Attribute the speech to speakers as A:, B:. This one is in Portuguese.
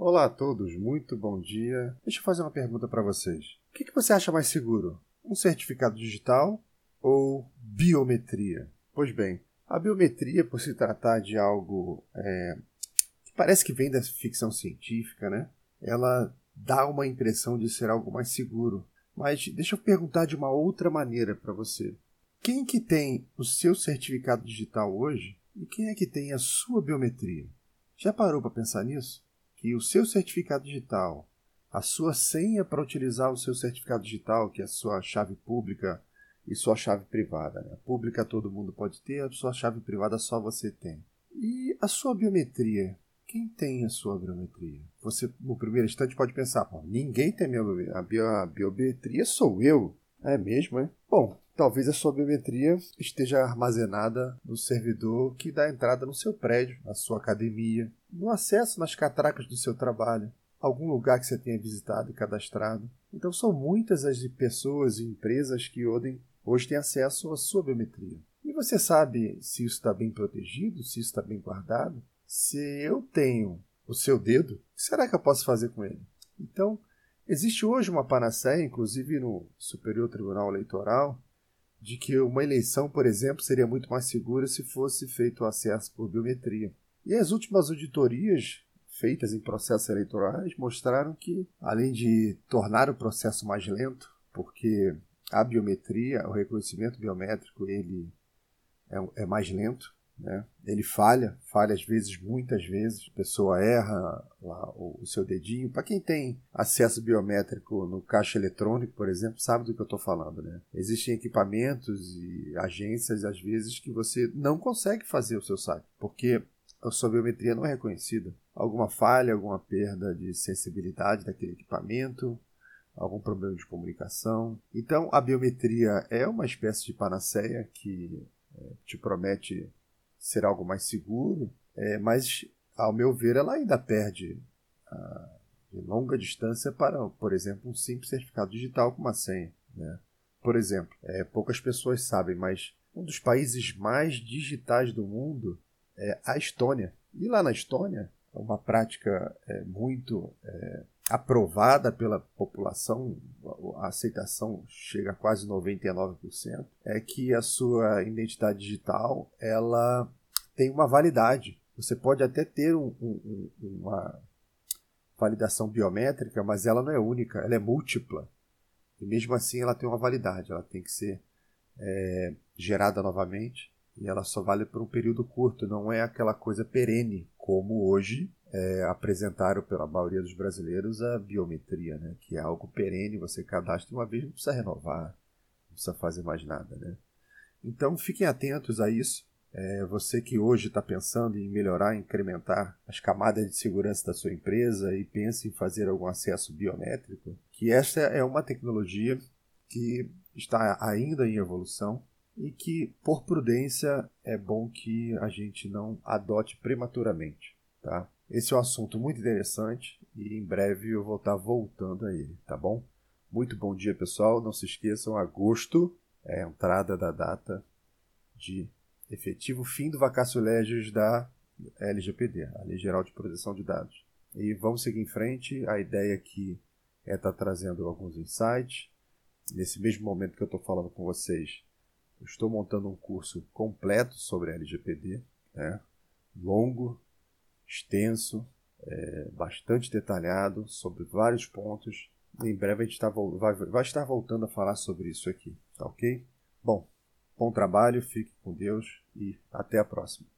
A: Olá a todos, muito bom dia. Deixa eu fazer uma pergunta para vocês. O que, que você acha mais seguro? Um certificado digital ou biometria? Pois bem, a biometria, por se tratar de algo é, que parece que vem da ficção científica, né? Ela dá uma impressão de ser algo mais seguro. Mas deixa eu perguntar de uma outra maneira para você. Quem que tem o seu certificado digital hoje e quem é que tem a sua biometria? Já parou para pensar nisso? Que o seu certificado digital, a sua senha para utilizar o seu certificado digital, que é a sua chave pública e sua chave privada. Né? Pública todo mundo pode ter, a sua chave privada só você tem. E a sua biometria? Quem tem a sua biometria? Você, no primeiro instante, pode pensar: ninguém tem minha a, bio, a biometria, sou eu. É mesmo, é? Bom, talvez a sua biometria esteja armazenada no servidor que dá entrada no seu prédio, na sua academia, no acesso nas catracas do seu trabalho, algum lugar que você tenha visitado e cadastrado. Então são muitas as pessoas e empresas que hoje têm acesso à sua biometria. E você sabe se isso está bem protegido, se isso está bem guardado? Se eu tenho o seu dedo, o que será que eu posso fazer com ele? Então, existe hoje uma panaceia, inclusive no Superior Tribunal Eleitoral, de que uma eleição, por exemplo, seria muito mais segura se fosse feito o acesso por biometria. E as últimas auditorias feitas em processos eleitorais mostraram que, além de tornar o processo mais lento, porque a biometria, o reconhecimento biométrico, ele é, é mais lento, né? Ele falha, falha às vezes, muitas vezes. A pessoa erra lá o, seu dedinho. Para quem tem acesso biométrico no caixa eletrônico, por exemplo, sabe do que eu estou falando. Né? Existem equipamentos e agências, às vezes, que você não consegue fazer o seu saque, porque a sua biometria não é reconhecida. Alguma falha, alguma perda de sensibilidade daquele equipamento, algum problema de comunicação. Então, a biometria é uma espécie de panaceia que é, te promete ser algo mais seguro, é, mas, ao meu ver, ela ainda perde a, de longa distância para, por exemplo, um simples certificado digital com uma senha. Né? Por exemplo, é, poucas pessoas sabem, mas um dos países mais digitais do mundo é a Estônia. E lá na Estônia, uma prática é, muito é, aprovada pela população, a aceitação chega a quase 99%, é que a sua identidade digital ela tem uma validade. Você pode até ter um, um, uma validação biométrica, mas ela não é única, ela é múltipla. E mesmo assim ela tem uma validade, ela tem que ser é, gerada novamente e ela só vale por um período curto, não é aquela coisa perene como hoje é, apresentaram pela maioria dos brasileiros a biometria, né? que é algo perene, você cadastra uma vez, não precisa renovar, não precisa fazer mais nada. Né? Então fiquem atentos a isso. É, você que hoje está pensando em melhorar, incrementar as camadas de segurança da sua empresa e pensa em fazer algum acesso biométrico, que esta é uma tecnologia que está ainda em evolução e que, por prudência, é bom que a gente não adote prematuramente. Tá? Esse é um assunto muito interessante e em breve eu vou estar voltando a ele, tá bom? Muito bom dia, pessoal. Não se esqueçam, agosto é a entrada da data de efetivo fim do vacácio legis da LGPD, a Lei Geral de Proteção de Dados. E vamos seguir em frente. A ideia aqui é estar trazendo alguns insights. Nesse mesmo momento que eu estou falando com vocês, estou montando um curso completo sobre LGPD, né? longo, extenso, é, bastante detalhado sobre vários pontos. Em breve a gente tá, vai, vai estar voltando a falar sobre isso aqui, tá ok? Bom, bom trabalho, fique com Deus e até a próxima.